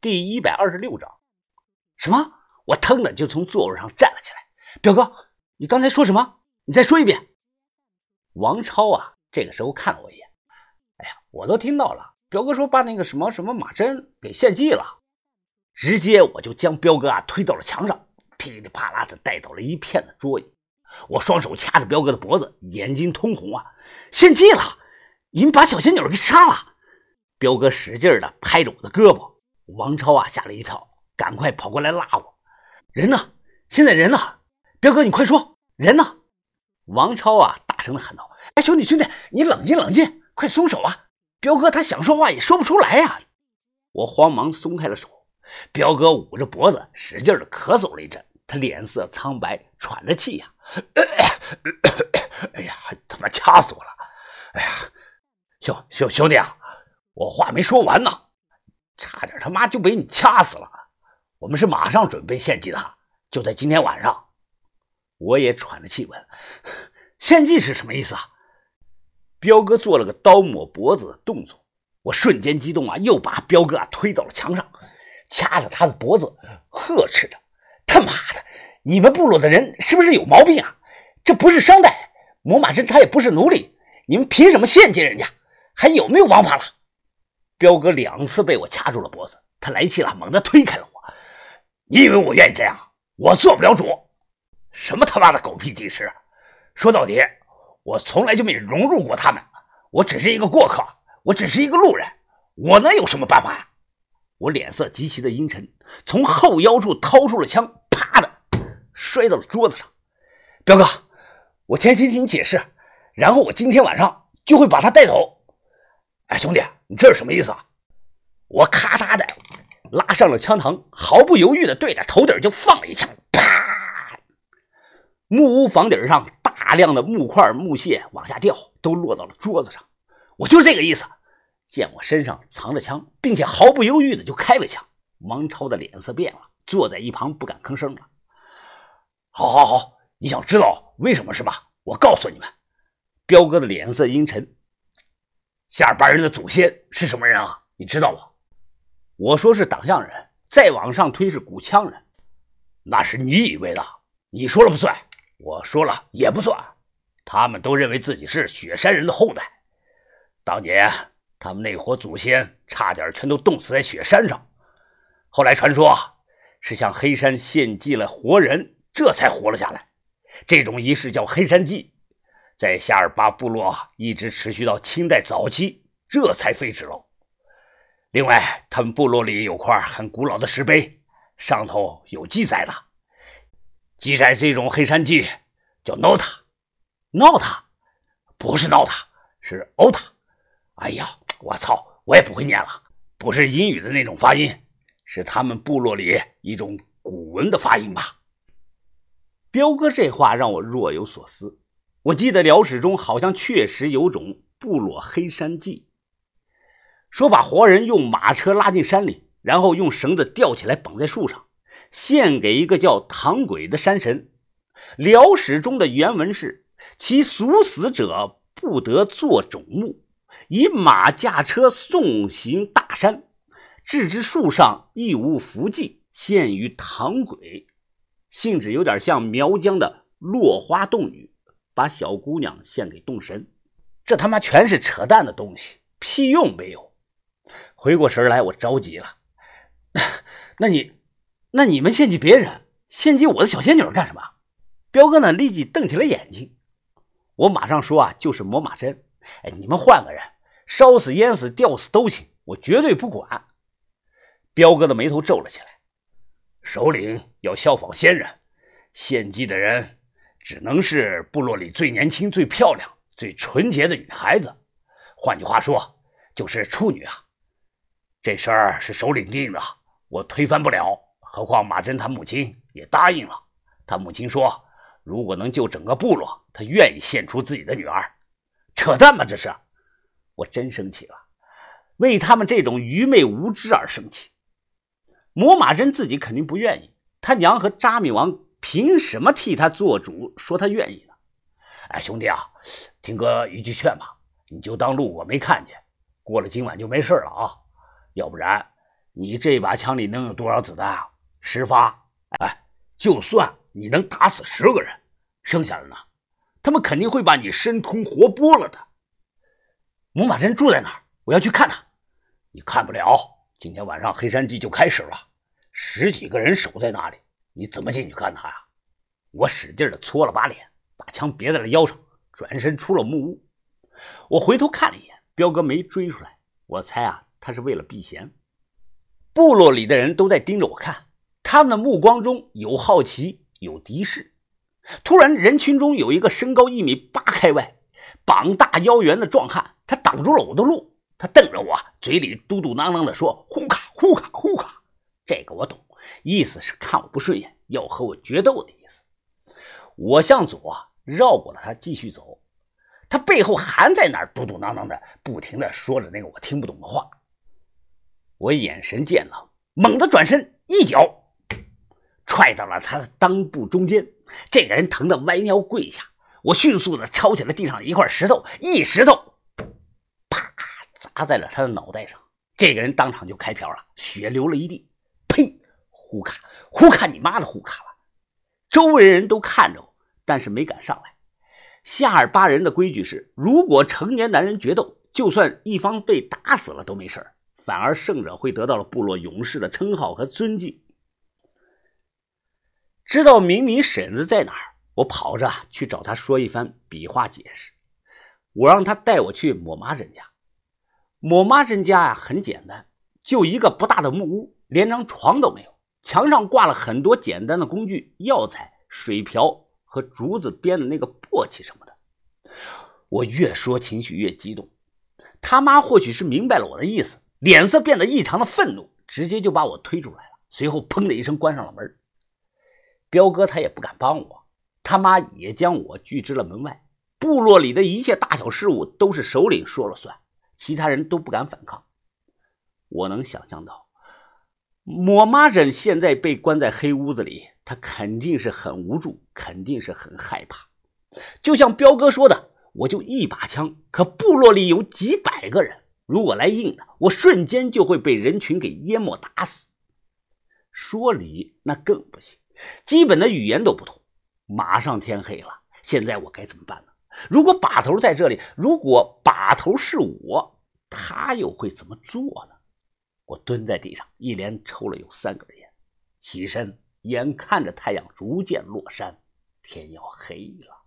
第一百二十六章。什么？我腾的就从座位上站了起来。表哥，你刚才说什么？你再说一遍。王超啊，这个时候看了我一眼。哎呀，我都听到了。表哥说把那个什么什么马珍给献祭了，直接我就将彪哥啊推到了墙上，噼里啪啦的带走了一片的桌椅。我双手掐着彪哥的脖子，眼睛通红啊！献祭了！你们把小仙女给杀了！彪哥使劲的拍着我的胳膊，王超啊吓了一跳，赶快跑过来拉我。人呢？现在人呢？彪哥，你快说，人呢？王超啊大声的喊道：“哎，兄弟兄弟，你冷静冷静，快松手啊！彪哥他想说话也说不出来呀！”我慌忙松开了手，彪哥捂着脖子使劲的咳嗽了一阵，他脸色苍白，喘着气呀。哎呀，他妈掐死我了！哎呀，兄兄兄弟啊，我话没说完呢，差点他妈就被你掐死了。我们是马上准备献祭的，就在今天晚上。我也喘着气问：“献祭是什么意思啊？”彪哥做了个刀抹脖子的动作，我瞬间激动啊，又把彪哥啊推到了墙上，掐着他的脖子，呵斥着：“他妈的！”你们部落的人是不是有毛病啊？这不是商代，魔马珍他也不是奴隶，你们凭什么献祭人家？还有没有王法了？彪哥两次被我掐住了脖子，他来气了，猛地推开了我。你以为我愿意这样？我做不了主。什么他妈的狗屁地师！说到底，我从来就没融入过他们，我只是一个过客，我只是一个路人，我能有什么办法呀？我脸色极其的阴沉，从后腰处掏出了枪。啪的摔到了桌子上，彪哥，我先听听你解释，然后我今天晚上就会把他带走。哎，兄弟，你这是什么意思啊？我咔嗒的拉上了枪膛，毫不犹豫的对着头顶就放了一枪，啪！木屋房顶上大量的木块、木屑往下掉，都落到了桌子上。我就这个意思。见我身上藏着枪，并且毫不犹豫的就开了枪，王超的脸色变了，坐在一旁不敢吭声了。好，好，好！你想知道为什么是吧？我告诉你们，彪哥的脸色阴沉。夏尔巴人的祖先是什么人啊？你知道吗？我说是党项人，再往上推是古羌人。那是你以为的，你说了不算，我说了也不算。他们都认为自己是雪山人的后代。当年他们那伙祖先差点全都冻死在雪山上，后来传说是向黑山献祭了活人。这才活了下来。这种仪式叫黑山祭，在夏尔巴部落一直持续到清代早期，这才废止了。另外，他们部落里有块很古老的石碑，上头有记载的。记载这种黑山记叫 “nota”，“nota” 不是 “nota”，是 “ota”。哎呀，我操，我也不会念了，不是英语的那种发音，是他们部落里一种古文的发音吧。彪哥这话让我若有所思。我记得辽史中好像确实有种部落黑山祭，说把活人用马车拉进山里，然后用绳子吊起来绑在树上，献给一个叫唐鬼的山神。辽史中的原文是：其俗死者不得作冢墓，以马驾车送行大山，置之树上亦无符迹，献于唐鬼。性质有点像苗疆的落花洞女，把小姑娘献给洞神，这他妈全是扯淡的东西，屁用没有。回过神来，我着急了。那你，那你们献祭别人，献祭我的小仙女干什么？彪哥呢？立即瞪起了眼睛。我马上说啊，就是磨马针。哎，你们换个人，烧死、淹死、吊死都行，我绝对不管。彪哥的眉头皱了起来。首领要效仿先人，献祭的人只能是部落里最年轻、最漂亮、最纯洁的女孩子。换句话说，就是处女啊。这事儿是首领定的，我推翻不了。何况马珍他母亲也答应了。他母亲说，如果能救整个部落，他愿意献出自己的女儿。扯淡吗？这是！我真生气了，为他们这种愚昧无知而生气。魔马真自己肯定不愿意，他娘和扎米王凭什么替他做主？说他愿意呢？哎，兄弟啊，听哥一句劝吧，你就当路我没看见，过了今晚就没事了啊。要不然，你这把枪里能有多少子弹啊？十发？哎，就算你能打死十个人，剩下的呢？他们肯定会把你生吞活剥了的。木马真住在哪儿？我要去看他。你看不了，今天晚上黑山记就开始了，十几个人守在那里，你怎么进去看他呀？我使劲的搓了把脸，把枪别在了腰上，转身出了木屋。我回头看了一眼，彪哥没追出来。我猜啊，他是为了避嫌。部落里的人都在盯着我看，他们的目光中有好奇，有敌视。突然，人群中有一个身高一米八开外、膀大腰圆的壮汉，他挡住了我的路。他瞪着我，嘴里嘟嘟囔囔地说：“呼卡呼卡呼卡。”这个我懂，意思是看我不顺眼，要和我决斗的意思。我向左绕过了他，继续走。他背后还在那儿嘟嘟囔囔的，不停的说着那个我听不懂的话。我眼神渐冷，猛地转身，一脚踹到了他的裆部中间。这个人疼得弯腰跪下。我迅速的抄起了地上一块石头，一石头，啪砸在了他的脑袋上。这个人当场就开瓢了，血流了一地。呸！呼卡，呼卡你妈的呼卡了！周围人都看着我，但是没敢上来。夏尔巴人的规矩是，如果成年男人决斗，就算一方被打死了都没事反而胜者会得到了部落勇士的称号和尊敬。知道明明婶子在哪儿，我跑着去找他说一番比划解释。我让他带我去抹妈人家。抹妈人家呀很简单，就一个不大的木屋，连张床都没有，墙上挂了很多简单的工具、药材、水瓢和竹子编的那个簸箕什么的。我越说情绪越激动，他妈或许是明白了我的意思。脸色变得异常的愤怒，直接就把我推出来了。随后，砰的一声关上了门。彪哥他也不敢帮我，他妈也将我拒之了门外。部落里的一切大小事务都是首领说了算，其他人都不敢反抗。我能想象到，我妈人现在被关在黑屋子里，他肯定是很无助，肯定是很害怕。就像彪哥说的，我就一把枪，可部落里有几百个人。如果来硬的，我瞬间就会被人群给淹没打死。说理那更不行，基本的语言都不通。马上天黑了，现在我该怎么办呢？如果把头在这里，如果把头是我，他又会怎么做呢？我蹲在地上，一连抽了有三根烟，起身，眼看着太阳逐渐落山，天要黑了。